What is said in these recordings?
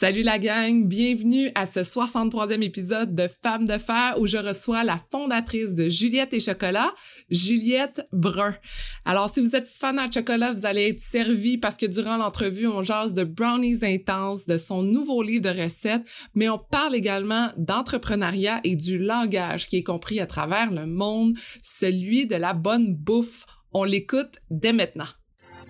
Salut la gang, bienvenue à ce 63e épisode de Femmes de fer où je reçois la fondatrice de Juliette et Chocolat, Juliette Brun. Alors si vous êtes fan de chocolat, vous allez être servi parce que durant l'entrevue, on jase de brownies intenses, de son nouveau livre de recettes, mais on parle également d'entrepreneuriat et du langage qui est compris à travers le monde, celui de la bonne bouffe. On l'écoute dès maintenant.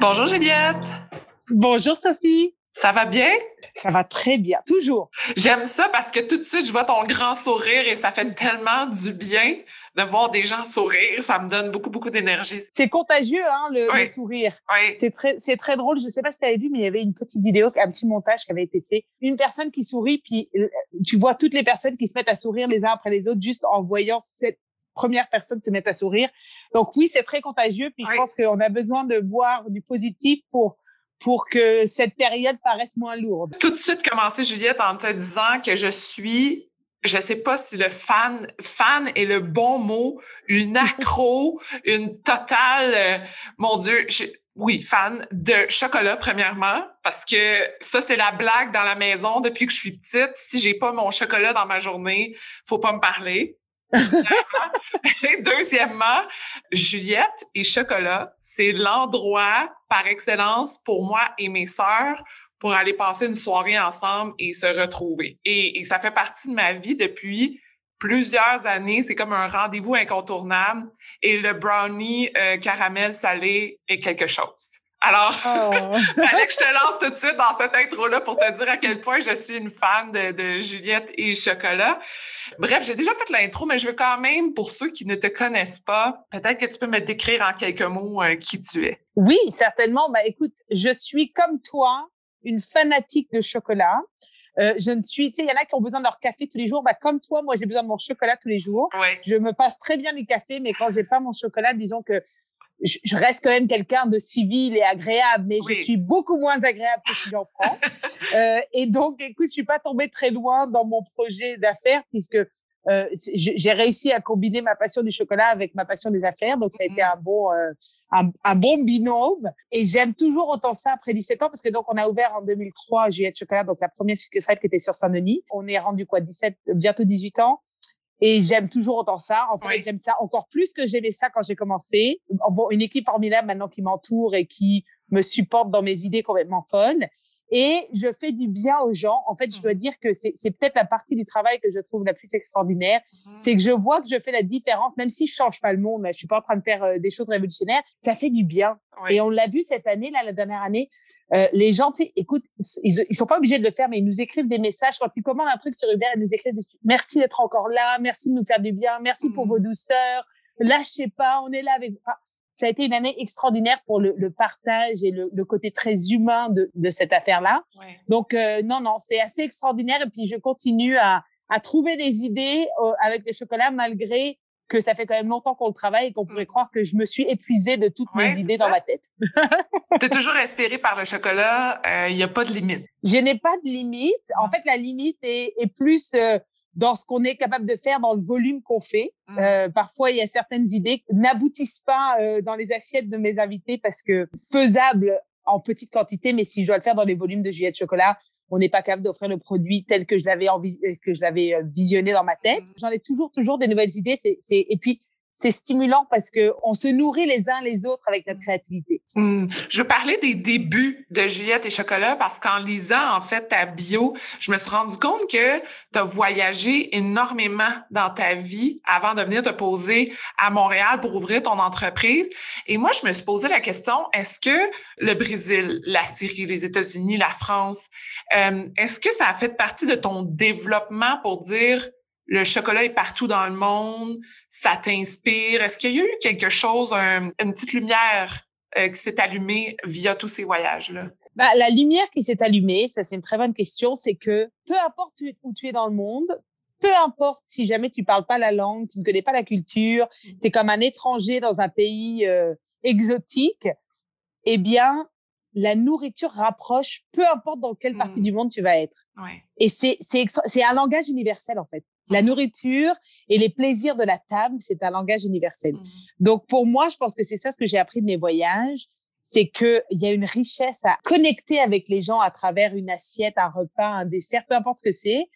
Bonjour Juliette. Bonjour Sophie. Ça va bien? Ça va très bien, toujours. J'aime ça parce que tout de suite, je vois ton grand sourire et ça fait tellement du bien de voir des gens sourire. Ça me donne beaucoup, beaucoup d'énergie. C'est contagieux, hein, le, sourire. Oui. C'est très, c'est très drôle. Je sais pas si tu avais vu, mais il y avait une petite vidéo, un petit montage qui avait été fait. Une personne qui sourit, puis euh, tu vois toutes les personnes qui se mettent à sourire les uns après les autres juste en voyant cette première personne se mettre à sourire. Donc oui, c'est très contagieux. Puis je pense qu'on a besoin de voir du positif pour pour que cette période paraisse moins lourde. Tout de suite commencer, Juliette, en te disant que je suis je sais pas si le fan, fan est le bon mot, une accro, une totale, euh, mon Dieu, oui, fan de chocolat, premièrement, parce que ça, c'est la blague dans la maison depuis que je suis petite. Si j'ai pas mon chocolat dans ma journée, faut pas me parler. Deuxièmement, Juliette et chocolat, c'est l'endroit par excellence pour moi et mes sœurs pour aller passer une soirée ensemble et se retrouver. Et, ça fait partie de ma vie depuis plusieurs années. C'est comme un rendez-vous incontournable. Et le brownie euh, caramel salé est quelque chose. Alors, oh. que je te lance tout de suite dans cette intro-là pour te dire à quel point je suis une fan de, Juliette et Chocolat. Bref, j'ai déjà fait l'intro, mais je veux quand même, pour ceux qui ne te connaissent pas, peut-être que tu peux me décrire en quelques mots euh, qui tu es. Oui, certainement. Bah, écoute, je suis comme toi, une fanatique de chocolat. Euh, je ne suis, tu sais, il y en a qui ont besoin de leur café tous les jours. Bah, comme toi, moi, j'ai besoin de mon chocolat tous les jours. Je me passe très bien les cafés, mais quand j'ai pas mon chocolat, disons que je, reste quand même quelqu'un de civil et agréable, mais je suis beaucoup moins agréable que si j'en prends. euh, et donc, écoute, je suis pas tombée très loin dans mon projet d'affaires puisque euh, j'ai réussi à combiner ma passion du chocolat avec ma passion des affaires. Donc, ça a été mmh. un bon, euh, un, un, bon binôme. Et j'aime toujours autant ça après 17 ans parce que donc, on a ouvert en 2003 Juliette Chocolat, donc la première succursale qui était sur Saint-Denis. On est rendu quoi, 17, bientôt 18 ans? Et j'aime toujours autant ça. En fait, j'aime ça encore plus que j'aimais ça quand j'ai commencé. Bon, une équipe formidable maintenant qui m'entoure et qui me supporte dans mes idées complètement folles. Et je fais du bien aux gens. En fait, je dois mmh. dire que c'est peut-être la partie du travail que je trouve la plus extraordinaire. Mmh. C'est que je vois que je fais la différence, même si je change pas le monde. Je suis pas en train de faire euh, des choses révolutionnaires. Ça fait du bien. Et on l'a vu cette année, là, la dernière année. Euh, les gens, tu sais, écoute, ils, ils sont pas obligés de le faire, mais ils nous écrivent des messages quand ils commandent un truc sur Uber. Ils nous écrivent merci d'être encore là, merci de nous faire du bien, merci pour vos mmh. douceurs. Lâchez pas, on est là avec. Enfin, ça a été une année extraordinaire pour le, le partage et le, le, côté très humain de, de cette affaire-là. Ouais. Donc euh, non, non, c'est assez extraordinaire. Et puis je continue à, à trouver des idées euh, avec les chocolats malgré que ça fait quand même longtemps qu'on le travaille et qu'on pourrait mmh. croire que je me suis épuisée de toutes mes idées dans ma tête. tu es toujours inspirée par le chocolat, il euh, n'y a pas de limite. Je n'ai pas de limite. En mmh. fait, la limite est, est plus euh, dans ce qu'on est capable de faire, dans le volume qu'on fait. Mmh. Euh, parfois, il y a certaines idées qui n'aboutissent pas euh, dans les assiettes de mes invités parce que faisables en petite quantité, mais si je dois le faire dans les volumes de Juliette Chocolat, on n'est pas capable d'offrir le produit tel que je l'avais euh, que je l'avais euh, visionné dans ma tête. Mmh. J'en ai toujours toujours des nouvelles idées. C'est et puis c'est stimulant parce que on se nourrit les uns les autres avec notre créativité. Mmh. Je parler des débuts de Juliette et Chocolat parce qu'en lisant en fait ta bio, je me suis rendu compte que tu as voyagé énormément dans ta vie avant de venir te poser à Montréal pour ouvrir ton entreprise. Et moi, je me suis posé la question est-ce que le Brésil, la Syrie, les États-Unis, la France, euh, est-ce que ça a fait partie de ton développement pour dire le chocolat est partout dans le monde, ça t'inspire. Est-ce qu'il y a eu quelque chose, une petite lumière euh, qui s'est allumée via tous ces voyages-là? bah, La lumière qui s'est allumée, ça c'est une très bonne question, c'est que peu importe où tu es dans le monde, peu importe si jamais tu parles pas la langue, tu ne connais pas la culture, mmh. tu es comme un étranger dans un pays euh, exotique, eh bien, la nourriture rapproche, peu importe dans quelle partie mmh. du monde tu vas être. Ouais. Et c'est c'est un langage universel en fait. La nourriture et les plaisirs de la table, c'est un langage universel. Mmh. Donc pour moi, je pense que c'est ça ce que j'ai appris de mes voyages, c'est que il y a une richesse à connecter avec les gens à travers une assiette, un repas, un dessert, peu importe ce que c'est.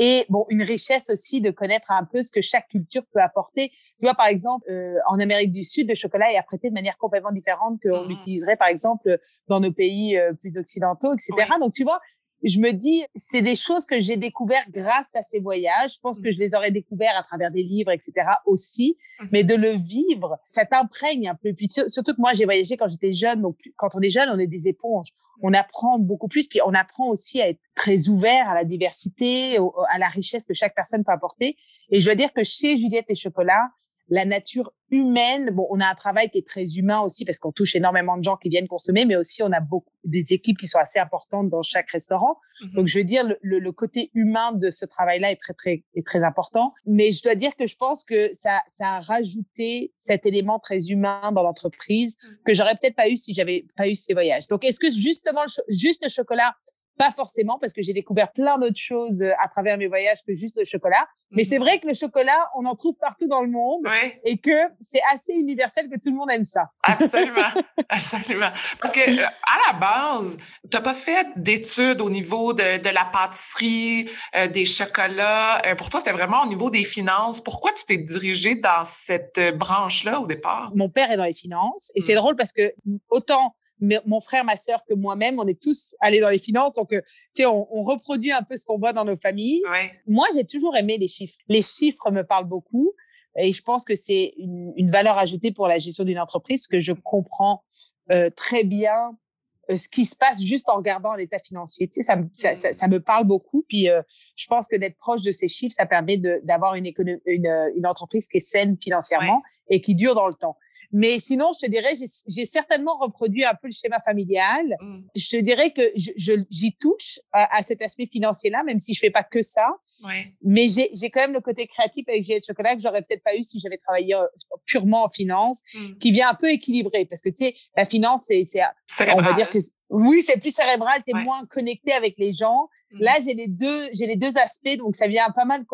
Et bon, une richesse aussi de connaître un peu ce que chaque culture peut apporter. Tu vois, par exemple, euh, en Amérique du Sud, le chocolat est apprêté de manière complètement différente qu'on mmh l'utiliserait, par exemple, dans nos pays euh, plus occidentaux, etc. Donc, tu vois, je me dis, c'est des choses que j'ai découvertes grâce à ces voyages. Je pense que mmh. je les aurais découvertes à travers des livres, etc. aussi. Mmh. Mais de le vivre, ça t'imprègne un peu. Puis surtout que moi, j'ai voyagé quand j'étais jeune. Donc, quand on est jeune, on est des éponges. On apprend beaucoup plus. Puis on apprend aussi à être très ouvert à la diversité, à la richesse que chaque personne peut apporter. Et je dois dire que chez Juliette et Chocolat, la nature humaine. Bon, on a un travail qui est très humain aussi parce qu'on touche énormément de gens qui viennent consommer, mais aussi on a beaucoup des équipes qui sont assez importantes dans chaque restaurant. Mmh Donc, je veux dire, le, le, côté humain de ce travail-là est très, très, est très important. Mais je dois dire que je pense que ça, ça a rajouté cet élément très humain dans l'entreprise mmh. que j'aurais peut-être pas eu si j'avais pas eu ces voyages. Donc, est-ce que justement, juste le chocolat pas forcément, parce que j'ai découvert plein d'autres choses euh, à travers mes voyages que juste le chocolat. Mais c'est mhm. vrai que le chocolat, on en trouve partout dans le monde et que c'est assez universel que tout le monde aime ça. Absolument, absolument. Parce que euh, à la base, tu n'as pas fait d'études au niveau de, de la pâtisserie, euh, des chocolats. pour toi, c'était vraiment au niveau des finances. Pourquoi tu t'es dirigé dans cette branche-là au départ? Mon père est dans les finances et c'est hmm. drôle parce que autant mon frère, ma sœur que moi-même, on est tous allés dans les finances. Donc, euh, tu sais, on, on, reproduit un peu ce qu'on voit dans nos familles. Moi, j'ai toujours aimé les chiffres. Les chiffres me parlent beaucoup. Et je pense que c'est une, une, valeur ajoutée pour la gestion d'une entreprise que je comprends euh, très bien euh, ce qui se passe juste en regardant l'état financier. Tu sais, ça, ça, ça, ça, me parle beaucoup. Puis, euh, je pense que d'être proche de ces chiffres, ça permet d'avoir une, une, une, entreprise qui est saine financièrement et qui dure dans le temps. Mais sinon, je te dirais, j'ai certainement reproduit un peu le schéma familial. Mmh. Je te dirais que j'y touche à, cet aspect financier-là, même si je fais pas que ça. Ouais. Mais j'ai quand même le côté créatif avec Juliette Chocolat que j'aurais peut-être pas eu si j'avais travaillé euh, purement en finance, mmh. qui vient un peu équilibrer. Parce que, tu sais, la finance, c'est, on va dire que, oui, c'est plus cérébral, tu es moins connecté avec les gens. Mmh. Là, j'ai les deux, j'ai les deux aspects, donc ça vient pas mal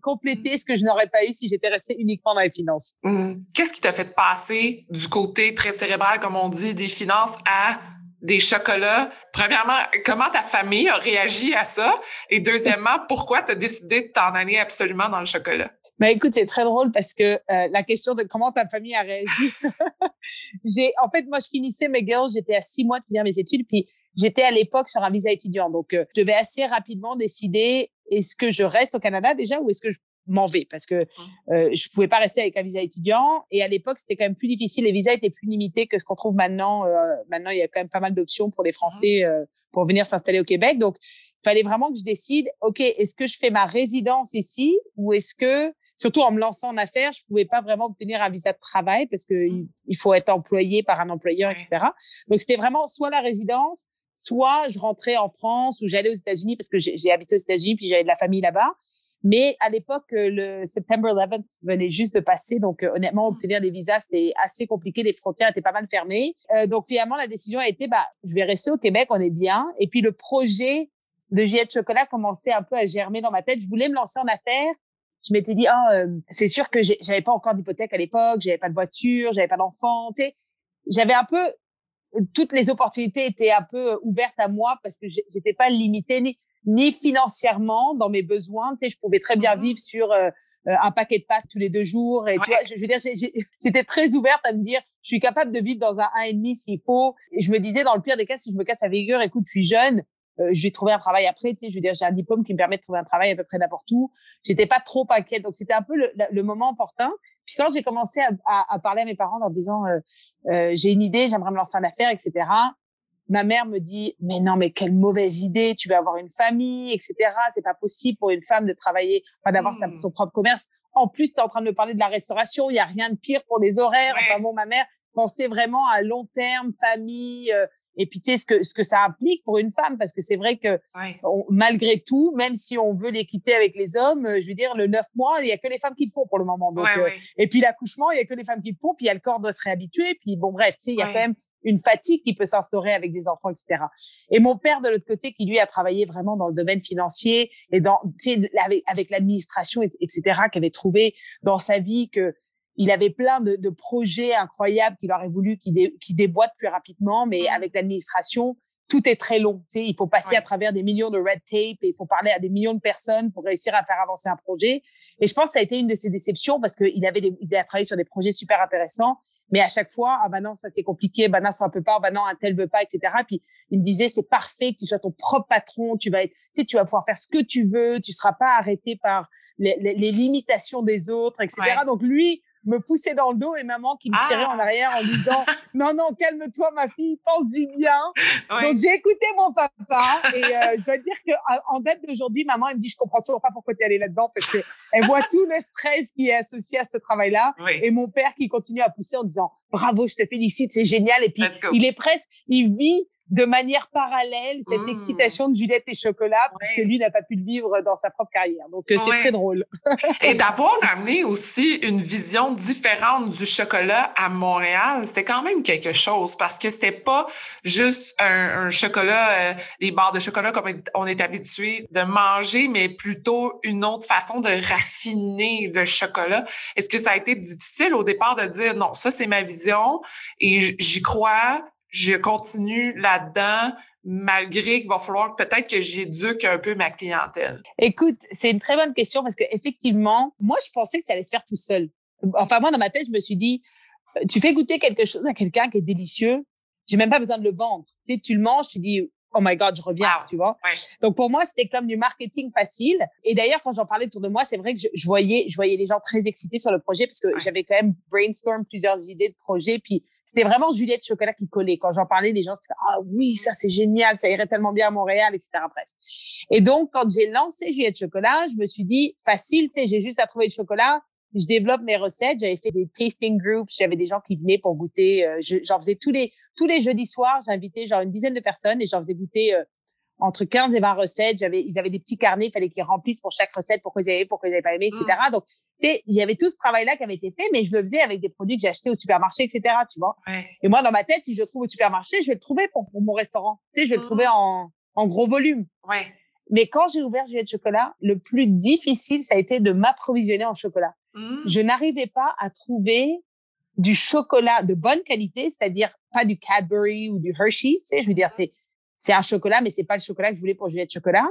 compléter ce que je n'aurais pas eu si j'étais restée uniquement dans les finances. Mmh. Qu'est-ce qui t'a fait passer du côté très cérébral, comme on dit, des finances à des chocolats? Premièrement, comment ta famille a réagi à ça? Et deuxièmement, pourquoi tu as décidé de t'en aller absolument dans le chocolat? Ben écoute, c'est très drôle parce que euh, la question de comment ta famille a réagi, j'ai en fait moi je finissais mes girls, j'étais à six mois de finir mes études, puis J'étais à l'époque sur un visa étudiant, donc euh, je devais assez rapidement décider est-ce que je reste au Canada déjà ou est-ce que je m'en vais? Parce que mmh. euh, je pouvais pas rester avec un visa étudiant et à l'époque c'était quand même plus difficile les visas étaient plus limités que ce qu'on trouve maintenant euh, maintenant il y a quand même pas mal d'options pour les Français mmh. euh, pour venir s'installer au Québec donc il fallait vraiment que je décide ok est-ce que je fais ma résidence ici ou est-ce que surtout en me lançant en affaires je pouvais pas vraiment obtenir un visa de travail parce que mmh. il faut être employé par un employeur etc donc c'était vraiment soit la résidence soit je rentrais en France ou j'allais aux États-Unis parce que j'ai habité aux États-Unis puis j'avais de la famille là-bas. Mais à l'époque, euh, le September 11th venait juste de passer, donc euh, honnêtement, mmh. obtenir des visas c'était assez compliqué, les frontières étaient pas mal fermées. Euh, donc finalement, la décision a été, bah, je vais rester au Québec, on est bien. Et puis le projet de Juliette Chocolat commençait un peu à germer dans ma tête. Je voulais me lancer en affaires. Je m'étais dit, ah, c'est sûr que j'avais pas encore d'hypothèque à l'époque, j'avais pas de voiture, j'avais pas d'enfant, tu sais. J'avais un peu toutes les opportunités étaient un peu ouvertes à moi parce que j'étais pas limitée ni, ni financièrement dans mes besoins. Tu sais, je pouvais très bien mmh vivre sur euh, euh, un paquet de pâtes tous les deux jours. Et tu vois, je, veux dire, j'étais très ouverte à me dire, je suis capable de vivre dans un 1,5 s'il faut. Et je me disais, dans le pire des cas, si je me casse la figure, écoute, je suis jeune, euh, je vais trouver un travail après. Tu sais, je veux dire, j'ai un diplôme qui me permet de trouver un travail à peu près n'importe où. J'étais pas trop inquiète, donc c'était un peu le, le, moment opportun. Puis quand j'ai commencé à, à, à, parler à mes parents en leur disant, euh, euh, j'ai une idée, j'aimerais me lancer en affaires, etc. Ma mère me dit, mais non, mais quelle mauvaise idée, tu vas avoir une famille, etc. C'est pas possible pour une femme de travailler, enfin d'avoir mmh. son propre commerce. En plus, tu es en train de me parler de la restauration, il y a rien de pire pour les horaires. Enfin bon, ma mère pensait vraiment à long terme, famille, euh, et puis tu sais ce que ce que ça implique pour une femme parce que c'est vrai que malgré tout même si on veut l'équité avec les hommes je veux dire le neuf mois il y a que les femmes qui le font pour le moment donc et puis l'accouchement il y a que les femmes qui le font puis il y a le corps doit se réhabituer puis bon bref tu sais il y a quand même une fatigue qui peut s'instaurer avec des enfants, etc. Et mon père de l'autre côté, qui lui a travaillé vraiment dans le domaine financier et dans avec, avec l'administration, etc., qui avait trouvé dans sa vie que il avait plein de, de projets incroyables qu'il aurait voulu qui, dé, qui déboîtent plus rapidement, mais mmh. avec l'administration, tout est très long. Tu sais, il faut passer à travers des millions de red tape et il faut parler à des millions de personnes pour réussir à faire avancer un projet. Et je pense que ça a été une de ses déceptions parce qu'il avait des, il a travaillé sur des projets super intéressants mais à chaque fois, ah bah non, ça c'est compliqué, bah non, ça ne peut pas, bah non, un tel veut pas, etc. Puis il me disait, c'est parfait que tu sois ton propre patron, tu vas être, tu sais, tu vas pouvoir faire ce que tu veux, tu seras pas arrêté par les, les, les limitations des autres, etc. Donc lui, me poussait dans le dos et maman qui me tirait en ah! arrière en disant non non calme-toi ma fille pense-y bien. Donc j'ai écouté mon papa et euh, je dois dire que en date d'aujourd'hui maman elle me dit je comprends toujours pas pourquoi tu es allée là-dedans parce que elle voit tout le stress qui est associé à ce travail-là et mon père qui continue à pousser en disant bravo je te félicite c'est génial et puis il est presque il vit de manière parallèle cette mmh. excitation de Juliette et chocolat parce que lui n'a pas pu le vivre dans sa propre carrière. Donc euh, c'est très drôle. et d'avoir amené aussi une vision différente du chocolat à Montréal, c'était quand même quelque chose parce que c'était pas juste un, chocolat, euh, des barres de chocolat comme on est habitué de manger, mais plutôt une autre façon de raffiner le chocolat. Est-ce que ça a été difficile au départ de dire non, ça c'est ma vision et j'y crois, je continue là-dedans malgré qu'il va falloir peut-être que j'éduque un peu ma clientèle? Écoute, c'est une très bonne question parce que effectivement, moi, je pensais que ça allait se faire tout seul. Enfin, moi, dans ma tête, je me suis dit, euh, tu fais goûter quelque chose à quelqu'un qui est délicieux, j'ai même pas besoin de le vendre. Tu sais, tu le manges, tu dis, oh my God, je reviens, tu vois. Donc pour moi, c'était comme du marketing facile. Et d'ailleurs, quand j'en parlais autour de moi, c'est vrai que je, voyais, je voyais les gens très excités sur le projet parce que j'avais quand même brainstorm plusieurs idées de projet. Puis c'était vraiment Juliette Chocolat qui collait. Quand j'en parlais, les gens se ah oui, ça c'est génial, ça irait tellement bien à Montréal, etc. Bref. Et donc quand j'ai lancé Juliette Chocolat, je me suis dit facile, tu sais, j'ai juste à trouver le chocolat je développe mes recettes. J'avais fait des tasting groups. J'avais des gens qui venaient pour goûter. Euh, j'en faisais tous les tous les jeudis soirs. J'invitais genre une dizaine de personnes et j'en faisais goûter euh, entre 15 et 20 recettes. J'avais, ils avaient des petits carnets. Il fallait qu'ils remplissent pour chaque recette, pourquoi ils avaient, pourquoi ils n'avaient pas aimé, etc. Mmh. Donc, tu sais, il y avait tout ce travail-là qui avait été fait, mais je le faisais avec des produits que j'ai achetés au supermarché, etc. Tu vois. Et moi, dans ma tête, si je le trouve au supermarché, je vais le trouver pour, mon restaurant. Tu sais, je vais le trouver mmh. en, en gros volume. Ouais. Mais quand j'ai ouvert Juliette Chocolat, le plus difficile, ça a été de m'approvisionner en chocolat. Mmh. Je n'arrivais pas à trouver du chocolat de bonne qualité, c'est-à-dire pas du Cadbury ou du Hershey, tu sais, je veux dire, c'est, c'est un chocolat, mais c'est pas le chocolat que je voulais pour Juliette Chocolat,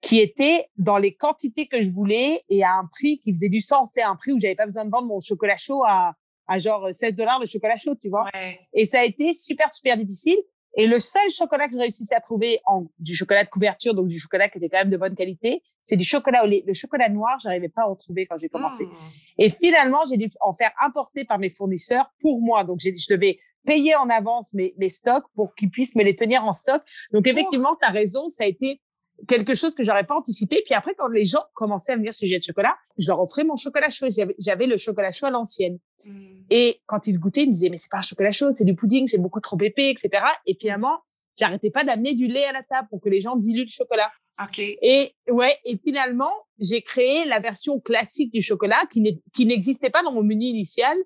qui était dans les quantités que je voulais et à un prix qui faisait du sens, c'est un prix où j'avais pas besoin de vendre mon chocolat chaud à, à genre 16 dollars le chocolat chaud, tu vois. Et ça a été super, super difficile. Et le seul chocolat que je réussissais à trouver en du chocolat de couverture, donc du chocolat qui était quand même de bonne qualité, c'est du chocolat au lait. Le chocolat noir, j'arrivais pas à en retrouver quand j'ai commencé. Mmh. Et finalement, j'ai dû en faire importer par mes fournisseurs pour moi. Donc, j'ai, je devais payer en avance mes, mes stocks pour qu'ils puissent me les tenir en stock. Donc, effectivement, tu as raison, ça a été quelque chose que j'aurais pas anticipé. Puis après, quand les gens commençaient à venir chez Jet Chocolat, je leur offrais mon chocolat chaud. J'avais le chocolat chaud à l'ancienne. Mmh. Et quand ils goûtaient, ils me disaient, mais c'est pas un chocolat chaud, c'est du pudding, c'est beaucoup trop épais, etc. Et finalement, j'arrêtais pas d'amener du lait à la table pour que les gens diluent le chocolat. OK. Et ouais, et finalement, j'ai créé la version classique du chocolat qui n'existait pas dans mon menu initial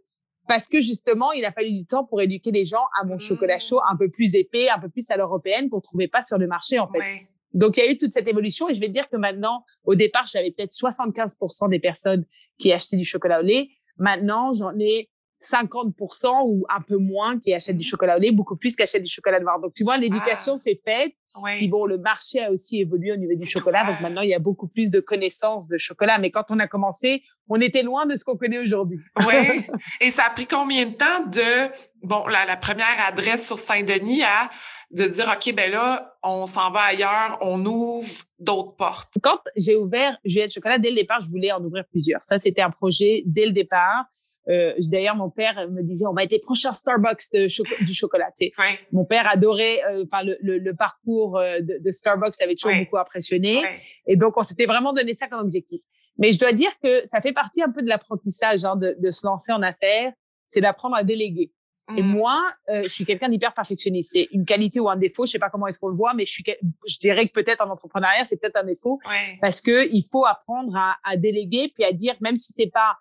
parce que justement, il a fallu du temps pour éduquer les gens à mon chocolat chaud un peu plus épais, un peu plus à l'européenne qu'on trouvait pas sur le marché en fait. Donc, il y a eu toute cette évolution et je vais te dire que maintenant, au départ, j'avais peut-être 75% des personnes qui achetaient du chocolat au lait. Maintenant, j'en ai 50% ou un peu moins qui achètent du mmh. chocolat au lait, beaucoup plus qui achètent du chocolat noir. Donc, tu vois, l'éducation, ah. faite. Puis bon, le marché a aussi évolué au niveau du chocolat. Donc maintenant, il y a beaucoup plus de connaissances de chocolat. Mais quand on a commencé, on était loin de ce qu'on connaît aujourd'hui. oui. Et ça a pris combien de temps de, bon, la, la première adresse sur Saint-Denis à de dire, OK, ben là, on s'en va ailleurs, on ouvre d'autres portes? Quand j'ai ouvert Juliette Chocolat, dès le départ, je voulais en ouvrir plusieurs. Ça, c'était un projet dès le départ. Euh, D'ailleurs, mon père me disait, on va être les prochains Starbucks de du chocolat. Tu sais. Mon père adorait, euh, le, le, le, parcours euh, de, de Starbucks avait toujours beaucoup impressionné. Et donc, on s'était vraiment donné ça comme objectif. Mais je dois dire que ça fait partie un peu de l'apprentissage hein, de, de se lancer en affaires, c'est d'apprendre à déléguer. Et mmh. moi, euh, je suis quelqu'un d'hyper perfectionniste. C'est une qualité ou un défaut, je sais pas comment est-ce qu'on le voit, mais je suis, je dirais que peut-être en entrepreneuriat, c'est peut-être un défaut, parce que il faut apprendre à, à, déléguer puis à dire, même si c'est pas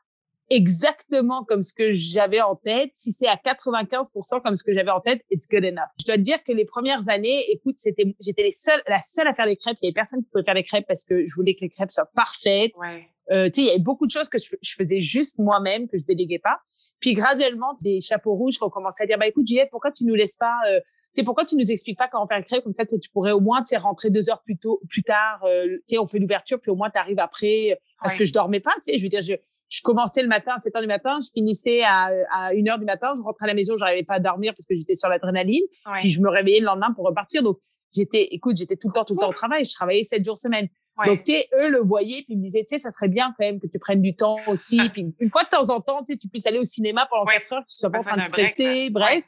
exactement comme ce que j'avais en tête, si c'est à 95% comme ce que j'avais en tête, it's good enough. Je dois te dire que les premières années, écoute, c'était, j'étais les seuls, la seule à faire les crêpes. Il y avait personne qui pouvait faire les crêpes parce que je voulais que les crêpes soient parfaites. Ouais. Euh, tu sais, il y avait beaucoup de choses que je, je faisais juste moi-même, que je déléguais pas. Puis graduellement, des chapeaux rouges qui ont commencé à dire, bah écoute Juliette, pourquoi tu nous laisses pas, euh, pourquoi tu nous expliques pas comment faire une crêpe comme ça, tu pourrais au moins, tu rentrer deux heures plus tôt, plus tard, euh, tu sais, on fait l'ouverture, puis au moins tu arrives après, parce que je dormais pas, tu sais, je veux dire, je, je commençais le matin à 7 heures du matin, je finissais à, à 1 heure du matin, je rentrais à la maison, j'arrivais pas à dormir parce que j'étais sur l'adrénaline, puis je me réveillais le lendemain pour repartir. Donc, j'étais, écoute, j'étais tout le temps, tout le temps au travail, je travaillais 7 jours semaine. Donc, tu sais, eux le voyaient, puis ils me disaient, tu sais, ça serait bien quand même que tu prennes du temps aussi. puis une fois de temps en temps, tu sais, tu puisses aller au cinéma pendant quatre heures, que tu sois pas en train de stresser, bref.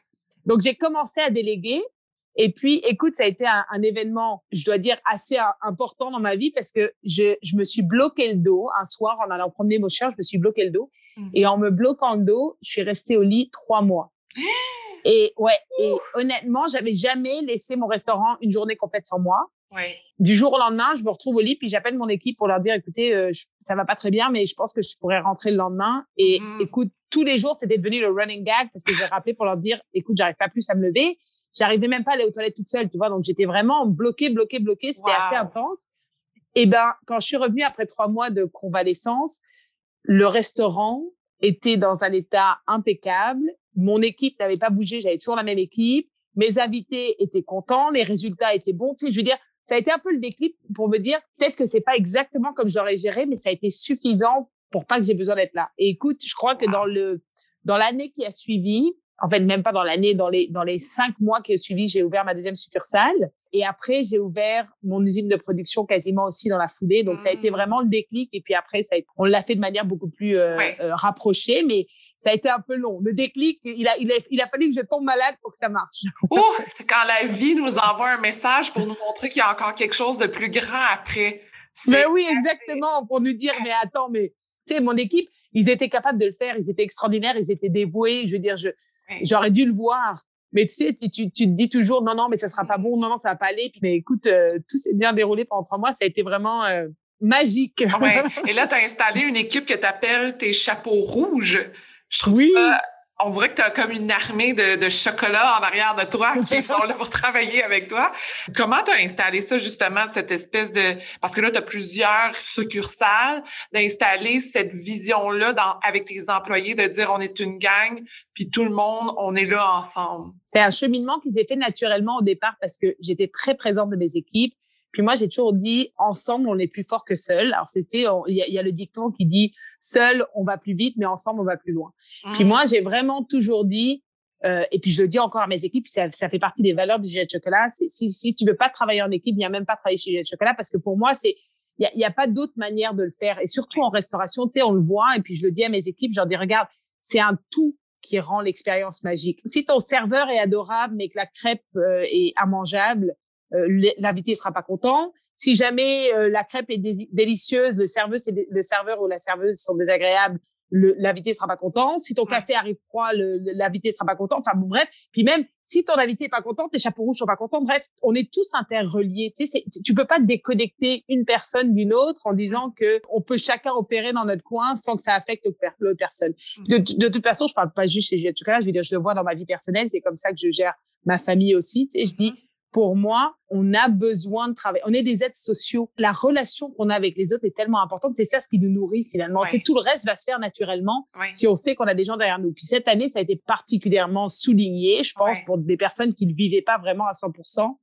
Donc, j'ai commencé à déléguer. Et puis, écoute, ça a été un, un, événement, je dois dire, assez important dans ma vie parce que je, je me suis bloqué le dos un soir en allant promener mon chien, je me suis bloqué le dos. Mmh. Et en me bloquant le dos, je suis restée au lit trois mois. Et ouais, et honnêtement, j'avais jamais laissé mon restaurant une journée complète sans moi. Ouais. Du jour au lendemain, je me retrouve au lit puis j'appelle mon équipe pour leur dire écoutez, euh, ça va pas très bien, mais je pense que je pourrais rentrer le lendemain. Et mmh. écoute, tous les jours, c'était devenu le running gag parce que j'ai rappelé pour leur dire écoute, j'arrive pas plus à me lever. J'arrivais même pas à aller aux toilettes toute seule, tu vois. Donc j'étais vraiment bloquée, bloquée, bloquée. C'était assez intense. Et ben, quand je suis revenue après trois mois de convalescence, le restaurant était dans un état impeccable. Mon équipe n'avait pas bougé, j'avais toujours la même équipe. Mes invités étaient contents, les résultats étaient bons. Tu sais, je veux dire, ça a été un peu le déclic pour me dire peut-être que c'est pas exactement comme je l'aurais géré, mais ça a été suffisant pour pas que j'ai besoin d'être là. Et écoute, je crois que dans le dans l'année qui a suivi, en fait même pas dans l'année, dans les dans les cinq mois qui ont suivi, j'ai ouvert ma deuxième succursale. Et après, j'ai ouvert mon usine de production quasiment aussi dans la foulée. Donc, ça a été mmh. vraiment le déclic. Et puis après, ça on l'a fait de manière beaucoup plus euh, euh, rapprochée. Mais ça a été un peu long. Le déclic, il a, il a, il a fallu que je tombe malade pour que ça marche. oh, c'est quand la vie nous envoie un message pour nous montrer qu'il y a encore quelque chose de plus grand après. Mais oui, exactement, pour nous dire, mais attends, mais tu sais, mon équipe, ils étaient capables de le faire, ils étaient extraordinaires, ils étaient dévoués. Je veux dire, je, j'aurais dû le voir. Mais tu sais, tu, tu, te dis toujours, non, non, mais ça sera pas bon, non, non, ça va pas aller. Puis, mais écoute, euh, tout s'est bien déroulé pendant trois mois. Ça a été vraiment euh, magique. ouais. Et là, tu as installé une équipe que tu appelles tes chapeaux rouges. Je trouve oui. ça on dirait que tu as comme une armée de, de, chocolat en arrière de toi qui sont là pour travailler avec toi. Comment tu as installé ça, justement, cette espèce de... Parce que là, tu as plusieurs succursales, d'installer cette vision-là dans, avec tes employés, de dire on est une gang, puis tout le monde, on est là ensemble? C'est un cheminement qui s'est fait naturellement au départ parce que j'étais très présente de mes équipes. Puis moi, j'ai toujours dit, ensemble, on est plus fort que seul. Alors, c'était, il y, a le dicton qui dit, seul, on va plus vite, mais ensemble, on va plus loin. Puis mmh. moi, j'ai vraiment toujours dit, euh, et puis je le dis encore à mes équipes, ça, ça fait partie des valeurs du Gilet de Chocolat. Si, si tu veux pas travailler en équipe, il n'y a même pas travailler chez Gilet de Chocolat parce que pour moi, c'est il y a, y a, pas d'autre manière de le faire. Et surtout en restauration, tu sais, on le voit. Et puis je le dis à mes équipes, je leur dis, regarde, c'est un tout qui rend l'expérience magique. Si ton serveur est adorable, mais que la crêpe euh, est immangeable, euh, l'invité sera pas content. Si jamais euh, la crêpe est délicieuse, le serveur, le serveur ou la serveuse sont désagréables, l'invité sera pas content. Si ton café arrive froid, l'invité sera pas content. Enfin bon, bref. Puis même si ton invité est pas content, tes chapeaux rouges sont pas contents. Bref, on est tous interreliés. Tu sais, tu peux pas déconnecter une personne d'une autre en disant que on peut chacun opérer dans notre coin sans que ça affecte l'autre personne. Mmh. De, de, toute façon, je parle pas juste chez Jet Chocolat. Je veux dire, je le vois dans ma vie personnelle. C'est comme ça que je gère ma famille aussi. Tu sais, je dis, mmh pour moi, on a besoin de travailler. On est des êtres sociaux. La relation qu'on a avec les autres est tellement importante. C'est ça ce qui nous nourrit finalement. tout le reste va se faire naturellement si on sait qu'on a des gens derrière nous. Puis cette année, ça a été particulièrement souligné, je pense, pour des personnes qui ne vivaient pas vraiment à 100%,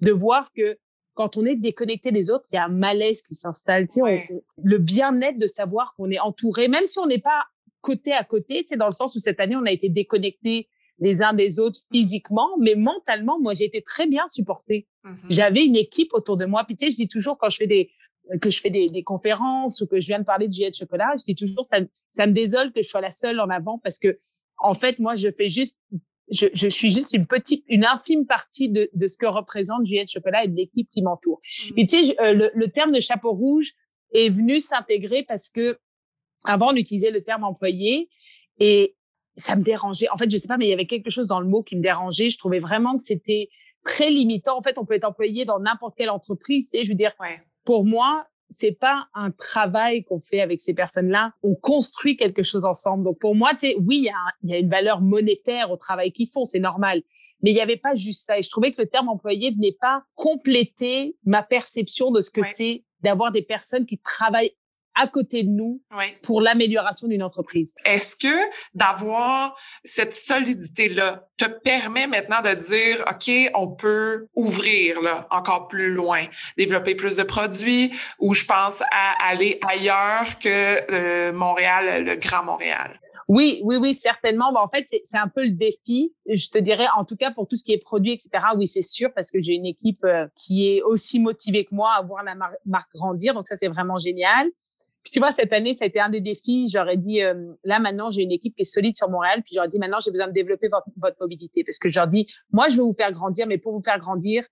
de voir que quand on est déconnecté des autres, il y a un malaise qui s'installe. le bien-être de savoir qu'on est entouré, même si on n'est pas côté à côté, dans le sens où cette année, on a été déconnecté les uns des autres physiquement, mais mentalement, moi, j'ai été très bien supportée. Mmh J'avais une équipe autour de moi. Puis tu sais, je dis toujours quand je fais des que je fais des, des conférences ou que je viens de parler de Juliette Chocolat, je dis toujours ça, ça me désole que je sois la seule en avant parce que en fait, moi, je fais juste je, je, suis juste une petite, une infime partie de, de ce que représente Juliette Chocolat et de l'équipe qui m'entoure. Mmh. Tu sais, euh, le, le, terme de chapeau rouge est venu s'intégrer parce que avant on utilisait le terme employé et ça me dérangeait. En fait, je sais pas, mais il y avait quelque chose dans le mot qui me dérangeait. Je trouvais vraiment que c'était très limitant. En fait, on peut être employé dans n'importe quelle entreprise. Et je veux dire, pour moi, c'est pas un travail qu'on fait avec ces personnes-là. On construit quelque chose ensemble. Donc pour moi, tu sais, oui, il y a, y a, une valeur monétaire au travail qu'ils font, c'est normal. Mais il n'y avait pas juste ça. Et je trouvais que le terme employé venait pas compléter ma perception de ce que c'est d'avoir des personnes qui travaillent à côté de nous pour l'amélioration d'une entreprise. Est-ce que d'avoir cette solidité-là te permet maintenant de dire, OK, on peut ouvrir là, encore plus loin, développer plus de produits ou je pense à aller ailleurs que euh, Montréal, le Grand Montréal? Oui, oui, oui, certainement. en fait, c'est un peu le défi. Je te dirais, en tout cas, pour tout ce qui est produit, etc. Oui, c'est sûr, parce que j'ai une équipe euh, qui est aussi motivée que moi à voir la marque grandir. Donc, ça, c'est vraiment génial. Puis tu vois, cette année, ça a été un des défis. J'aurais dit, euh, là maintenant, j'ai une équipe qui est solide sur Montréal. Puis j'aurais dit, maintenant, j'ai besoin de développer votre, votre mobilité. Parce que je leur dis, moi, je veux vous faire grandir, mais pour vous faire grandir,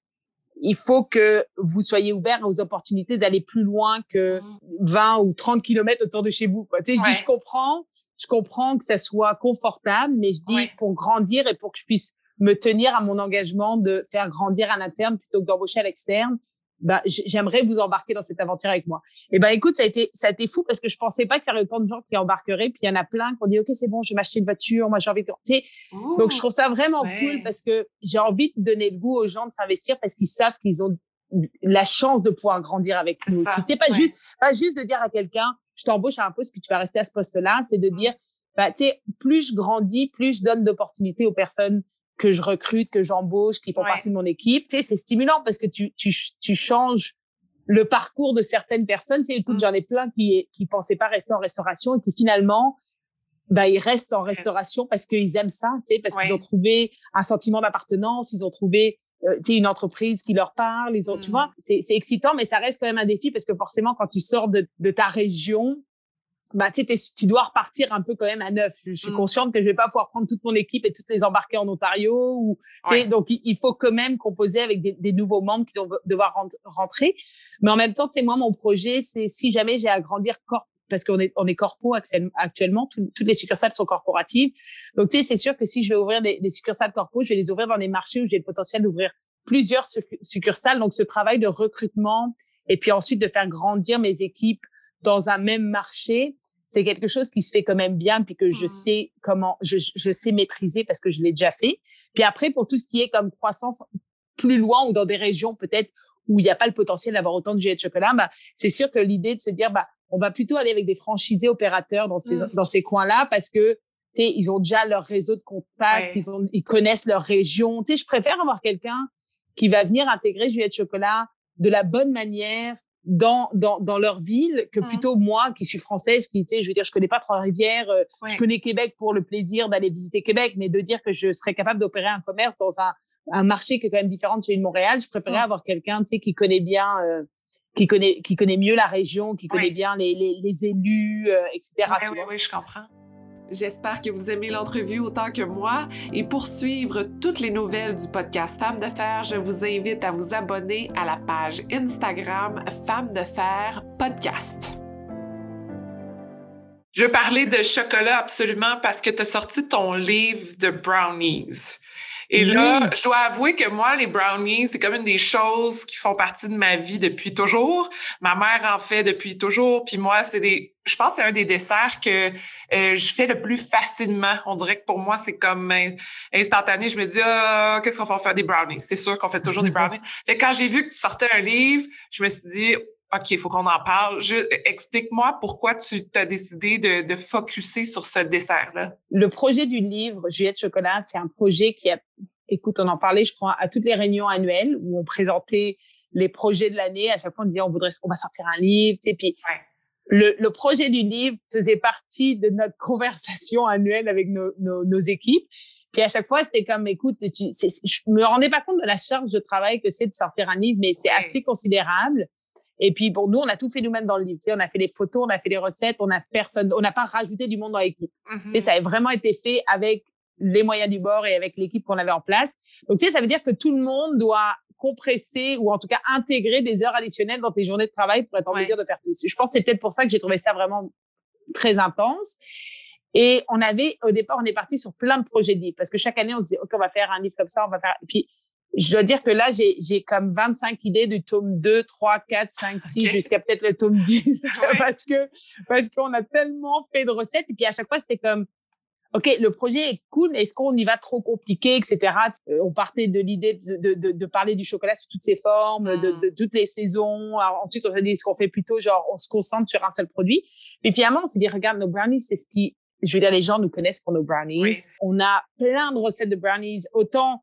il faut que vous soyez ouvert aux opportunités d'aller plus loin que 20 mmh. ou 30 kilomètres autour de chez vous. Quoi. Tu sais, je dis, je comprends, je comprends que ça soit confortable, mais je dis, pour grandir et pour que je puisse me tenir à mon engagement de faire grandir à l'interne plutôt que d'embaucher à l'externe, bah, j'aimerais vous embarquer dans cette aventure avec moi. Et ben, écoute, ça a été, ça a été fou parce que je pensais pas qu'il y aurait autant de gens qui embarqueraient. Puis il y en a plein qui ont dit, OK, c'est bon, je vais m'acheter une voiture. Moi, j'ai envie de, tu Donc, je trouve ça vraiment cool parce que j'ai envie de donner le goût aux gens de s'investir parce qu'ils savent qu'ils ont la chance de pouvoir grandir avec nous aussi. C'est pas juste, pas juste de dire à quelqu'un, je t'embauche à un poste puis tu vas rester à ce poste-là. C'est de dire, bah, tu sais, plus je grandis, plus je donne d'opportunités aux personnes que je recrute, que j'embauche, qui font partie de mon équipe. Tu sais, c'est stimulant parce que tu, tu, tu changes le parcours de certaines personnes. Tu sais, écoute, mmh. j'en ai plein qui qui pensaient pas rester en restauration et qui finalement, bah, ils restent en restauration parce qu'ils aiment ça, tu sais, parce qu'ils ont trouvé un sentiment d'appartenance, ils ont trouvé, euh, tu sais, une entreprise qui leur parle, ils ont, tu vois, c'est, c'est excitant, mais ça reste quand même un défi parce que forcément, quand tu sors de, de ta région, bah, tu tu dois repartir un peu quand même à neuf. Je, suis mmh. consciente que je vais pas pouvoir prendre toute mon équipe et toutes les embarquer en Ontario. Ou, Donc, il, faut quand même composer avec des, des, nouveaux membres qui vont devoir rentrer. Mais en même temps, sais, moi, mon projet, c'est si jamais j'ai à grandir corp parce qu'on est, on est corpo actuellement, toutes les succursales sont corporatives. Donc, tu sais, c'est sûr que si je vais ouvrir des, des, succursales corpo, je vais les ouvrir dans des marchés où j'ai le potentiel d'ouvrir plusieurs succursales. Donc, ce travail de recrutement et puis ensuite de faire grandir mes équipes dans un même marché, c'est quelque chose qui se fait quand même bien puis que je mmh. sais comment je, je sais maîtriser parce que je l'ai déjà fait. Puis après pour tout ce qui est comme croissance plus loin ou dans des régions peut-être où il n'y a pas le potentiel d'avoir autant de jus de chocolat, bah c'est sûr que l'idée de se dire bah on va plutôt aller avec des franchisés opérateurs dans ces mmh. dans ces coins-là parce que tu sais ils ont déjà leur réseau de contacts, ils ont ils connaissent leur région. Tu sais je préfère avoir quelqu'un qui va venir intégrer Juliette Chocolat de la bonne manière, dans, dans, dans leur ville que mmh. plutôt moi qui suis française qui tu sais je veux dire je connais pas Trois-Rivières euh, je connais Québec pour le plaisir d'aller visiter Québec mais de dire que je serais capable d'opérer un commerce dans un, un marché qui est quand même différent de celui de Montréal je préférerais mmh. avoir quelqu'un tu sais qui connaît bien euh, qui connaît qui connaît mieux la région qui connaît bien les, les, les élus euh, etc oui, oui, je comprends J'espère que vous aimez l'entrevue autant que moi et pour suivre toutes les nouvelles du podcast Femmes de Fer, je vous invite à vous abonner à la page Instagram Femmes de Fer Podcast. Je veux parler de chocolat absolument parce que tu as sorti ton livre de brownies. Et là, je dois avouer que moi, les brownies, c'est comme une des choses qui font partie de ma vie depuis toujours. Ma mère en fait depuis toujours. Puis moi, c'est des, je pense que c'est un des desserts que euh, je fais le plus facilement. On dirait que pour moi, c'est comme instantané. Je me dis, ah, qu'est-ce qu'on va faire des brownies? C'est sûr qu'on fait toujours des brownies. Fait quand j'ai vu que tu sortais un livre, je me suis dit, OK, il faut qu'on en parle. Explique-moi pourquoi tu as décidé de, de focuser sur ce dessert-là. Le projet du livre Juliette Chocolat, c'est un projet qui a, écoute, on en parlait, je crois, à toutes les réunions annuelles où on présentait les projets de l'année. À chaque fois, on disait, on voudrait, on va sortir un livre, tu sais, puis le, le, projet du livre faisait partie de notre conversation annuelle avec nos, nos, nos équipes. Puis à chaque fois, c'était comme, écoute, tu, je me rendais pas compte de la charge de travail que c'est de sortir un livre, mais c'est assez considérable. Et puis, bon, nous, on a tout fait nous-mêmes dans le livre. Tu sais, on a fait les photos, on a fait les recettes, on a personne, on n'a pas rajouté du monde dans l'équipe. Tu sais, ça a vraiment été fait avec les moyens du bord et avec l'équipe qu'on avait en place. Donc, tu sais, ça veut dire que tout le monde doit compresser ou en tout cas intégrer des heures additionnelles dans tes journées de travail pour être en mesure de faire tout. Je pense que c'est peut-être pour ça que j'ai trouvé ça vraiment très intense. Et on avait, au départ, on est parti sur plein de projets de livres parce que chaque année, on se disait, OK, on va faire un livre comme ça, on va faire. Et puis, je dois dire que là, j'ai, comme 25 idées du tome 2, 3, 4, 5, 6, jusqu'à peut-être le tome 10. parce que, parce qu'on a tellement fait de recettes. Et puis, à chaque fois, c'était comme, OK, le projet est cool, est-ce qu'on y va trop compliqué, etc. Euh, on partait de l'idée de, de, de, parler du chocolat sous toutes ses formes, de, mmh. de, toutes les saisons. Alors, ensuite, on s'est dit, est-ce qu'on fait plutôt genre, on se concentre sur un seul produit? Mais finalement, on s'est dit, regarde, nos brownies, c'est ce qui, je veux dire, les gens nous connaissent pour nos brownies. On a plein de recettes de brownies, autant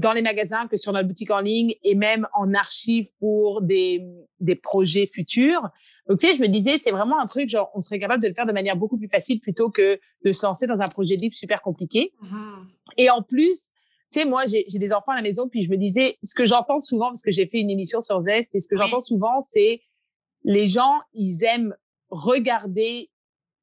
dans les magasins que sur notre boutique en ligne et même en archive pour des, des projets futurs. Donc, tu sais, je me disais, c'est vraiment un truc, genre, on serait capable de le faire de manière beaucoup plus facile plutôt que de se lancer dans un projet de livre super compliqué. Mmh et en plus, tu sais, moi, j'ai des enfants à la maison, puis je me disais, ce que j'entends souvent, parce que j'ai fait une émission sur Zest, et ce que j'entends souvent, c'est les gens, ils aiment regarder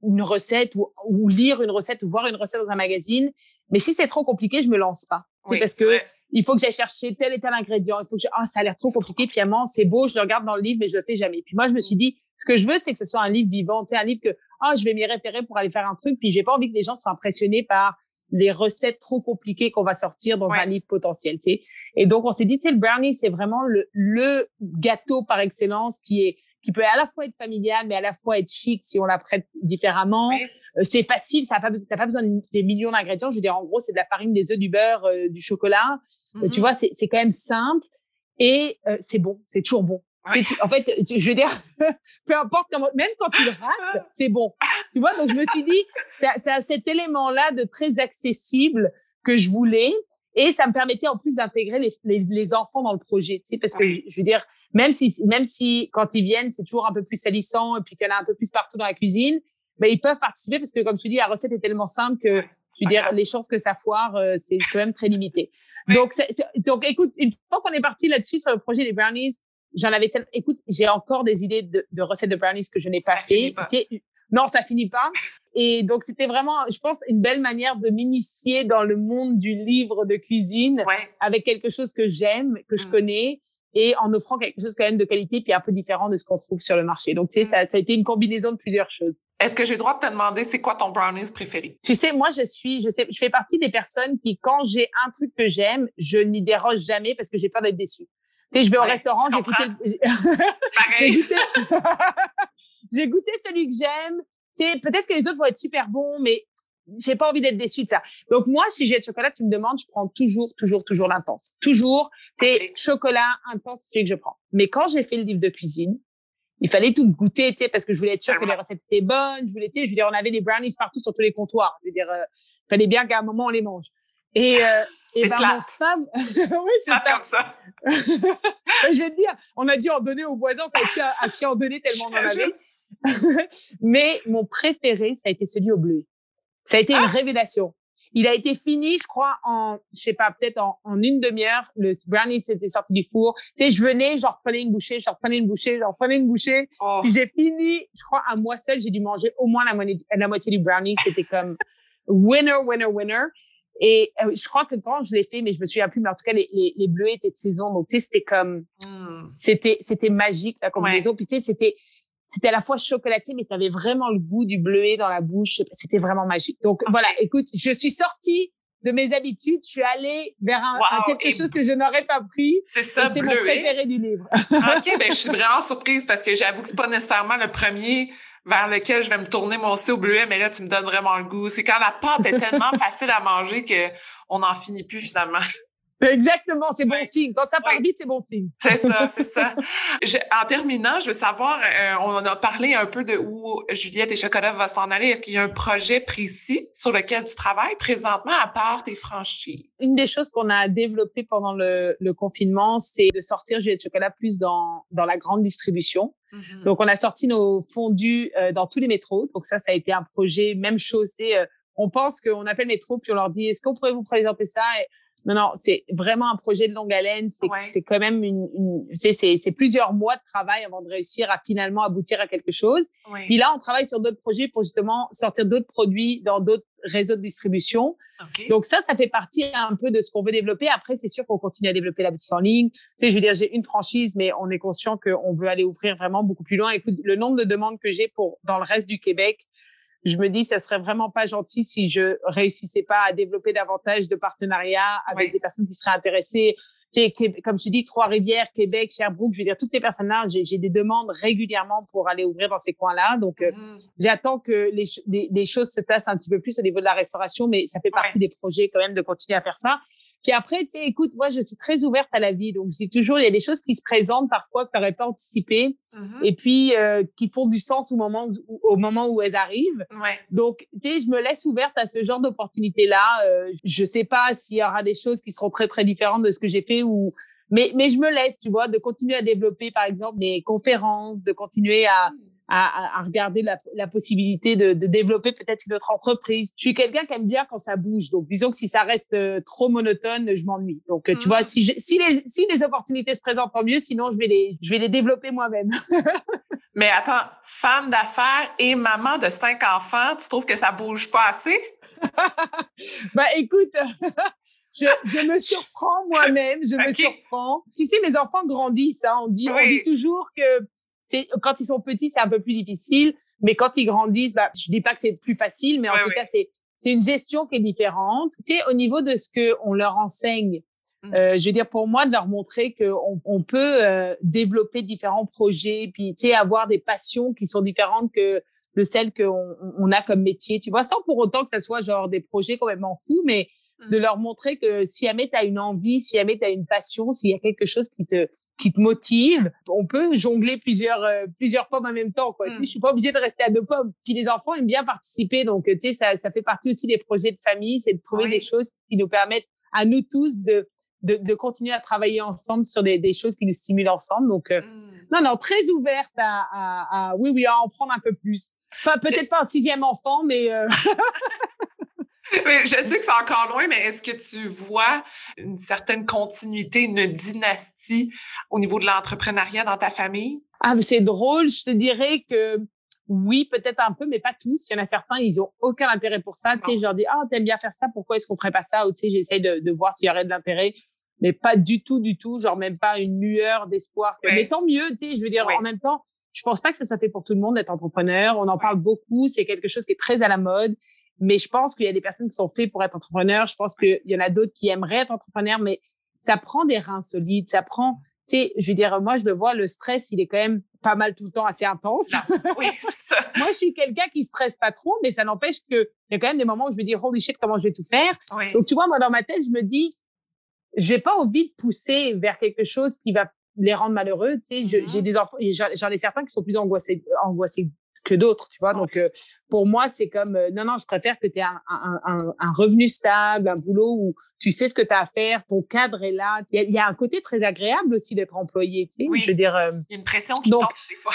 une recette ou, ou, lire une recette ou voir une recette dans un magazine. Mais si c'est trop compliqué, je me lance pas. C'est parce que il faut que j'aille chercher tel et tel ingrédient. Il faut que je... ah, ça a l'air trop compliqué. Finalement, c'est beau, je le regarde dans le livre, mais je le fais jamais. Puis moi, je me suis dit, ce que je veux, c'est que ce soit un livre vivant, tu sais, un livre que, ah, je vais m'y référer pour aller faire un truc. Puis j'ai pas envie que les gens soient impressionnés par les recettes trop compliquées qu'on va sortir dans un livre potentiel, tu sais. Et donc, on s'est dit, tu sais, le brownie, c'est vraiment le, le gâteau par excellence qui est, qui peut à la fois être familial, mais à la fois être chic si on la prête différemment. Euh, c'est facile, ça pas, t'as pas besoin de des millions d'ingrédients. Je veux dire, en gros, c'est de la farine, des œufs, du beurre, euh, du chocolat. Euh, tu mm-hmm. vois, c'est, c'est quand même simple et c'est bon, c'est toujours bon. En fait, je veux dire, peu importe comment, même quand tu le rates, c'est bon. Tu vois, donc je me suis dit, c'est à cet élément-là de très accessible que je voulais. Et ça me permettait en plus d'intégrer les, les, les, enfants dans le projet, tu sais, parce que je veux dire, même si, même si quand ils viennent, c'est toujours un peu plus salissant et puis qu'il y en a un peu plus partout dans la cuisine, ben ils peuvent participer parce que comme tu dis, la recette est tellement simple que je veux dire, les chances que ça foire, euh, c'est quand même très limité. Donc, donc, écoute, une fois qu'on est parti là-dessus sur le projet des brownies, j'en avais tellement, écoute, j'ai encore des idées de, de, recettes de brownies que je n'ai pas fait. Non, ça finit pas. Et donc, c'était vraiment, je pense, une belle manière de m'initier dans le monde du livre de cuisine avec quelque chose que j'aime, que je mmh. connais et en offrant quelque chose quand même de qualité puis un peu différent de ce qu'on trouve sur le marché. Donc, tu sais, ça, ça a été une combinaison de plusieurs choses. Est-ce que j'ai le droit de te demander c'est quoi ton brownies préféré? Tu sais, moi, je suis, je sais, je fais partie des personnes qui, quand j'ai un truc que j'aime, je n'y déroge jamais parce que j'ai peur d'être déçue. Tu sais, je vais au restaurant, j'ai goûté, j'ai goûté, j'ai goûté celui que j'aime. Tu sais, peut-être que les autres vont être super bons, mais j'ai pas envie d'être déçue de ça. Donc moi, si j'ai de chocolat, tu me demandes, je prends toujours, toujours, toujours l'intense. Toujours, c'est chocolat intense, c'est celui que je prends. Mais quand j'ai fait le livre de cuisine, il fallait tout goûter, tu sais, parce que je voulais être sûre que les recettes étaient bonnes. Je voulais, tu sais, je veux dire, on avait des brownies partout sur tous les comptoirs. Je veux dire, euh, fallait bien qu'à un moment on les mange. Et, euh, et ben, mon femme, oui, c'est ça. Comme ça. je vais te dire, on a dû en donner aux voisins, ça a à, qui en donner tellement on en avait. Mais mon préféré, ça a été celui au bleu. Ça a été une ah! révélation. Il a été fini, je crois, en, je sais pas, peut-être en, en, une demi-heure. Le brownie s'était sorti du four. Tu sais, je venais, j'en reprenais une bouchée, j'en reprenais une bouchée, j'en reprenais une bouchée. Oh. Puis j'ai fini, je crois, à moi seule, j'ai dû manger au moins la, moitié, la moitié du brownie. C'était comme winner, winner, winner. Et euh, je crois que quand je l'ai fait, mais je me souviens plus, mais en tout cas, les, les, les bleus étaient de saison. Donc, tu sais, c'était comme, mmh. c'était, c'était magique, la combinaison. Ouais. Puis, tu sais, c'était, c'était à la fois chocolaté, mais tu avais vraiment le goût du bleuet dans la bouche. C'était vraiment magique. Donc voilà, écoute, je suis sortie de mes habitudes, je suis allée vers un, quelque chose que je n'aurais pas pris. C'est ça, C'est mon préféré du livre. OK, ben je suis vraiment surprise parce que j'avoue que c'est pas nécessairement le premier vers lequel je vais me tourner mon aussi au bleuet, mais là, tu me donnes vraiment le goût. C'est quand la pâte est tellement facile à manger que on n'en finit plus finalement. Exactement, c'est bon signe. Quand ça part vite, c'est bon signe. C'est ça, c'est ça. en terminant, je veux savoir, euh, on a parlé un peu de où Juliette et Chocolat va s'en aller. Est-ce qu'il y a un projet précis sur lequel tu travailles présentement à part tes franchises? Une des choses qu'on a développées pendant le, le confinement, c'est de sortir Juliette Chocolat plus dans, dans la grande distribution. Mm-hmm. Donc, on a sorti nos fondus euh, dans tous les métros. Donc, ça, ça a été un projet, même chose. Euh, on pense qu'on appelle métro, puis on leur dit, est-ce qu'on pourrait vous présenter ça? Non, non, c'est vraiment un projet de longue haleine. C'est quand même une, une c'est plusieurs mois de travail avant de réussir à finalement aboutir à quelque chose. Puis là, on travaille sur d'autres projets pour justement sortir d'autres produits dans d'autres réseaux de distribution. Donc ça, ça fait partie un peu de ce qu'on veut développer. Après, c'est sûr qu'on continue à développer la boutique en ligne. Tu sais, je veux dire, j'ai une franchise, mais on est conscient qu'on veut aller ouvrir vraiment beaucoup plus loin. Écoute, le nombre de demandes que j'ai pour dans le reste du Québec, je me dis, ça serait vraiment pas gentil si je réussissais pas à développer davantage de partenariats avec des personnes qui seraient intéressées. Tu sais, comme je dis, Trois-Rivières, Québec, Sherbrooke, je veux dire, toutes ces personnes-là, j'ai des demandes régulièrement pour aller ouvrir dans ces coins-là. Donc, euh, mmh. j'attends que les, les, choses se passent un petit peu plus au niveau de la restauration, mais ça fait partie des projets quand même de continuer à faire ça. Puis après, tu sais, écoute, moi, je suis très ouverte à la vie. Donc, c'est toujours, il y a des choses qui se présentent parfois que tu n'aurais pas anticipé mmh et puis euh, qui font du sens au moment où, au moment où elles arrivent. Ouais. Donc, tu sais, je me laisse ouverte à ce genre d'opportunités-là. Euh, je sais pas s'il y aura des choses qui seront très, très différentes de ce que j'ai fait ou mais, mais je me laisse, tu vois, de continuer à développer, par exemple, mes conférences, de continuer à, à, à regarder la, la possibilité de, de développer peut-être une autre entreprise. Je suis quelqu'un qui aime bien quand ça bouge. Donc, disons que si ça reste euh, trop monotone, je m'ennuie. Donc, euh, tu vois, mmh. si, si, les, si les opportunités se présentent, tant mieux. Sinon, je vais les, je vais les développer moi-même. Mais attends, femme d'affaires et maman de cinq enfants, tu trouves que ça bouge pas assez? bah, écoute, je, je me surprends moi-même, je me surprends. Tu sais, mes enfants grandissent, hein, on dit, on dit toujours que c'est quand ils sont petits, c'est un peu plus difficile, mais quand ils grandissent, bah, je dis pas que c'est plus facile, mais en tout cas, c'est c'est une gestion qui est différente. Tu sais, au niveau de ce que on leur enseigne, mmh. euh, je veux dire pour moi de leur montrer que on, on peut euh, développer différents projets, puis tu sais avoir des passions qui sont différentes que de celles qu'on on a comme métier, tu vois, sans pour autant que ça soit genre des projets complètement fous, mais de mmh. leur montrer que si jamais tu as une envie, si jamais tu as une passion, s'il y a quelque chose qui te qui te motive, on peut jongler plusieurs euh, plusieurs pommes en même temps quoi. Tu sais, mmh. je suis pas obligée de rester à deux pommes. Puis les enfants aiment bien participer donc tu sais ça ça fait partie aussi des projets de famille, c'est de trouver des choses qui nous permettent à nous tous de de, de continuer à travailler ensemble sur des, des choses qui nous stimulent ensemble. Donc, euh, mmh. non, non, très ouverte à, à, à, oui, oui, à en prendre un peu plus. Enfin, peut-être pas un sixième enfant, mais euh... je sais que c'est encore loin, mais est-ce que tu vois une certaine continuité, une dynastie au niveau de l'entrepreneuriat dans ta famille? Ah, c'est drôle. Je te dirais que oui, peut-être un peu, mais pas tous. Il y en a certains, ils ont aucun intérêt pour ça. Tu sais, je leur dis, ah, t'aimes bien faire ça, pourquoi est-ce qu'on ferait pas ça? Ou tu sais, j'essaye de, de voir s'il y aurait de l'intérêt mais pas du tout, du tout, genre même pas une lueur d'espoir. Mais tant mieux, tu sais, je veux dire, en même temps, je pense pas que ça soit fait pour tout le monde d'être entrepreneur. On en parle beaucoup, c'est quelque chose qui est très à la mode. Mais je pense qu'il y a des personnes qui sont faites pour être entrepreneurs. Je pense qu'il y en a d'autres qui aimeraient être entrepreneurs, mais ça prend des reins solides. Ça prend, tu sais, je veux dire, moi, je le vois, le stress, il est quand même pas mal tout le temps assez intense. Oui, c'est ça. moi, je suis quelqu'un qui stresse pas trop, mais ça n'empêche que il y a quand même des moments où je me dis, holy shit, comment je vais tout faire? Donc, tu vois, moi, dans ma tête, je me dis, j'ai pas envie de pousser vers quelque chose qui va les rendre malheureux. Tu sais, j'ai mm-hmm. des enfants, j'en ai certains qui sont plus angoissés, angoissés que d'autres, tu vois? Donc, euh, pour moi, c'est comme, euh, non, non, je préfère que tu aies un, un, un, revenu stable, un boulot où tu sais ce que tu as à faire, ton cadre est là. Il y y a un côté très agréable aussi d'être employé, tu sais? Oui. Je veux dire, euh, il y a une pression qui tombe des fois.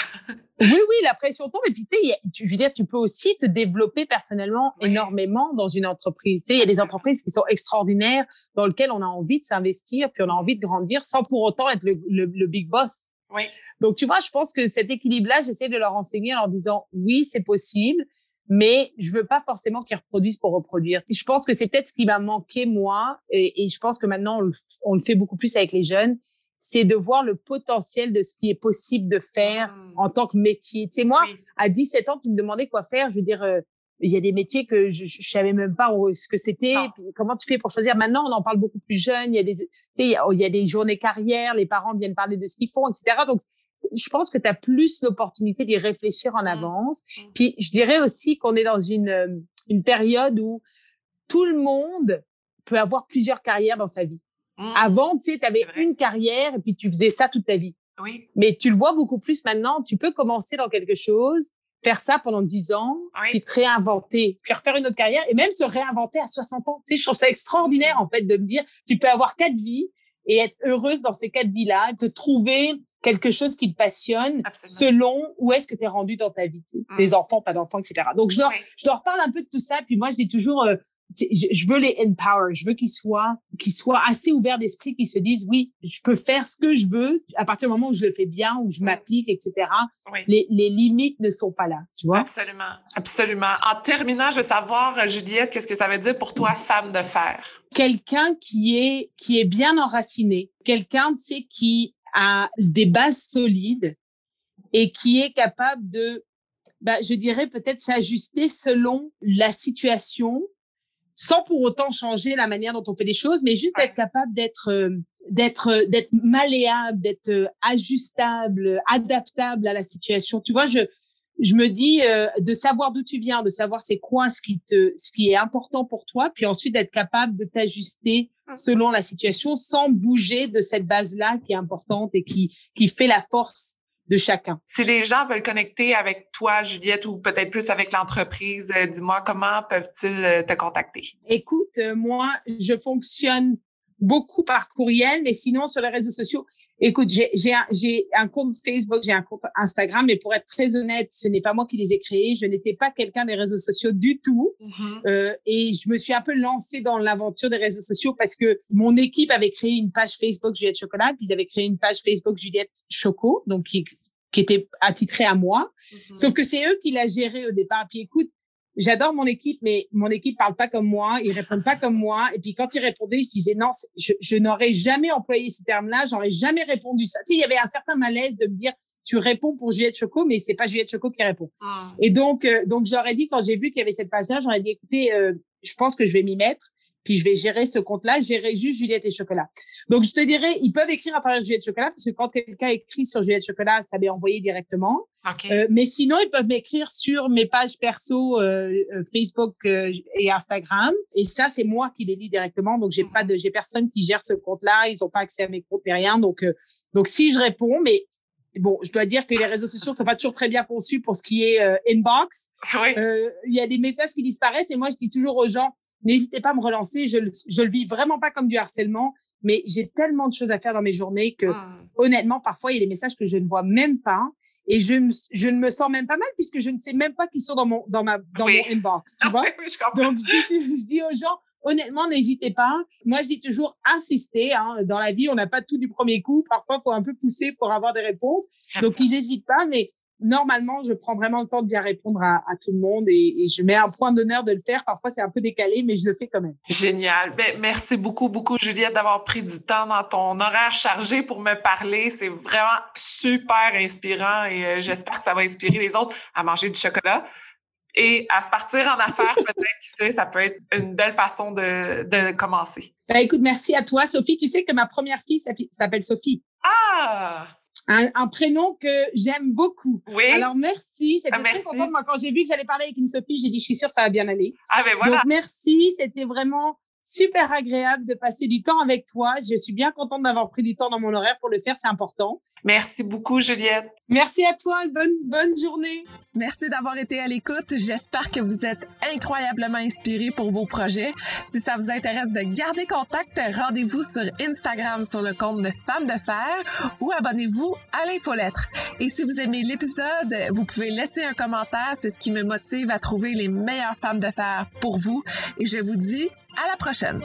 oui, oui, la pression tombe. Et puis, tu sais, je veux dire, tu peux aussi te développer personnellement énormément dans une entreprise. Tu sais, il y a des entreprises qui sont extraordinaires, dans lesquelles on a envie de s'investir, puis on a envie de grandir sans pour autant être le, le, le big boss. Oui. Donc, tu vois, je pense que cet équilibre-là, j'essaie de leur enseigner en leur disant, oui, c'est possible, mais je veux pas forcément qu'ils reproduisent pour reproduire. Je pense que c'est peut-être ce qui m'a manqué, moi, et, et, je pense que maintenant, on le, fait beaucoup plus avec les jeunes, c'est de voir le potentiel de ce qui est possible de faire mmh. en tant que métier. Tu sais, moi, à 17 ans, tu me demandais quoi faire, je veux dire, euh, il y a des métiers que je, je savais même pas ce que c'était. Comment tu fais pour choisir? Maintenant, on en parle beaucoup plus jeune. Il y a des, tu sais, il y a des journées carrière. Les parents viennent parler de ce qu'ils font, etc. Donc, je pense que tu as plus l'opportunité d'y réfléchir en mmh. avance. Mmh. Puis je dirais aussi qu'on est dans une, euh, une période où tout le monde peut avoir plusieurs carrières dans sa vie. Mmh. Avant, tu sais, tu avais une carrière et puis tu faisais ça toute ta vie. Oui. Mais tu le vois beaucoup plus maintenant. Tu peux commencer dans quelque chose, faire ça pendant dix ans, puis te réinventer, puis refaire une autre carrière et même se réinventer à 60 ans. Tu sais, je trouve ça extraordinaire, en fait, de me dire, tu peux avoir quatre vies et être heureuse dans ces quatre vies-là, te trouver quelque chose qui te passionne selon où est-ce que tu es rendu dans ta vie, mmh. des enfants, pas d'enfants, etc. Donc, je leur, je leur parle un peu de tout ça. Puis moi, je dis toujours, euh, je, veux les empower, je veux qu'ils soient, qu'ils soient assez ouverts d'esprit, qu'ils se disent, oui, je peux faire ce que je veux à partir du moment où je le fais bien, où je mmh. m'applique, etc. Les, les limites ne sont pas là, tu vois? Absolument, absolument. En terminant, je veux savoir, Juliette, qu'est-ce que ça veut dire pour toi, femme de fer? Quelqu'un qui est, qui est bien enraciné, quelqu'un, tu sais, qui a des bases solides et qui est capable de bah, je dirais peut-être s'ajuster selon la situation, sans pour autant changer la manière dont on fait les choses, mais juste être capable d'être euh, d'être d'être malléable, d'être euh, ajustable, adaptable à la situation. Tu vois, je je me dis euh, de savoir d'où tu viens, de savoir c'est quoi ce qui te ce qui est important pour toi, puis ensuite d'être capable de t'ajuster mmh. selon la situation sans bouger de cette base-là qui est importante et qui qui fait la force de chacun. Si les gens veulent connecter avec toi, Juliette, ou peut-être plus avec l'entreprise, euh, dis-moi comment peuvent-ils euh, te contacter? Écoute, moi, je fonctionne beaucoup par courriel, mais sinon sur les réseaux sociaux, Écoute, j'ai un, un compte Facebook, j'ai un compte Instagram, mais pour être très honnête, ce n'est pas moi qui les ai créés. Je n'étais pas quelqu'un des réseaux sociaux du tout. Mm-hmm. euh, et je me suis un peu lancée dans l'aventure des réseaux sociaux parce que mon équipe avait créé une page Facebook Juliette Chocolat, puis ils avaient créé une page Facebook Juliette Choco, donc qui, qui était attitrée à moi. Mm-hmm. Sauf que c'est eux qui l'a géré au départ. Puis écoute, j'adore mon équipe, mais mon équipe parle pas comme moi, ils répondent pas comme moi. Et puis quand ils répondaient, je disais non, je, je n'aurais jamais employé ces termes-là, j'aurais jamais répondu ça. Tu sais, il y avait un certain malaise de me dire tu réponds pour Juliette Choco, mais c'est pas Juliette Choco qui répond. Ah. Et donc, euh, donc j'aurais dit quand j'ai vu qu'il y avait cette page-là, j'aurais dit écoutez, euh, je pense que je vais m'y mettre puis je vais gérer ce compte-là, gérer juste Juliette et Chocolat. Donc, je te dirais, ils peuvent écrire à travers Juliette Chocolat, parce que quand quelqu'un écrit sur Juliette Chocolat, ça m'est envoyé directement. Euh, mais sinon, ils peuvent m'écrire sur mes pages perso euh, euh Facebook euh, et Instagram. Et ça, c'est moi qui les lis directement. Donc, j'ai pas de, j'ai personne qui gère ce compte-là. Ils ont pas accès à mes comptes et rien. Donc, donc si je réponds, mais bon, je dois dire que les réseaux sociaux sont pas toujours très bien conçus pour ce qui est inbox. Il y a des messages qui disparaissent, mais moi, je dis toujours aux gens, N'hésitez pas à me relancer. Je, je le vis vraiment pas comme du harcèlement, mais j'ai tellement de choses à faire dans mes journées que, ah. honnêtement, parfois, il y a des messages que je ne vois même pas. Et je, je ne me sens même pas mal puisque je ne sais même pas qui sont dans mon, dans ma, dans mon inbox, tu vois? Donc, je dis, aux gens, honnêtement, n'hésitez pas. Moi, je dis toujours insister. Hein. Dans la vie, on n'a pas tout du premier coup. Parfois, faut un peu pousser pour avoir des réponses. Donc, ils n'hésitent pas. Mais normalement, je prends vraiment le temps de bien répondre à, tout le monde et, je mets un point d'honneur de le faire. Parfois, c'est un peu décalé, mais je le fais quand même. Génial. Ben, merci beaucoup, beaucoup, Juliette, d'avoir pris du temps dans ton horaire chargé pour me parler. C'est vraiment super inspirant et euh, j'espère que ça va inspirer les autres à manger du chocolat. Et à se partir en affaires, peut-être, tu sais, ça peut être une belle façon de, de commencer. Ben, écoute, merci à toi, Sophie. Tu sais que ma première fille s'appelle Sophie. Ah! Un, prénom que j'aime beaucoup. Oui. Alors merci, j'étais ah, très contente. Moi, quand j'ai vu que j'allais parler avec une Sophie, j'ai dit, je suis sûre que ça va bien aller. Ah ben voilà. Donc merci, c'était vraiment super agréable de passer du temps avec toi. Je suis bien contente d'avoir pris du temps dans mon horaire pour le faire, c'est important. Merci beaucoup, Juliette. Merci à toi, bonne, bonne journée. Merci d'avoir été à l'écoute. J'espère que vous êtes incroyablement inspirés pour vos projets. Si ça vous intéresse de garder contact, rendez-vous sur Instagram sur le compte de Femmes de Fer ou abonnez-vous à l'infolettre. Et si vous aimez l'épisode, vous pouvez laisser un commentaire. C'est ce qui me motive à trouver les meilleures femmes de fer pour vous. Et je vous dis à la prochaine.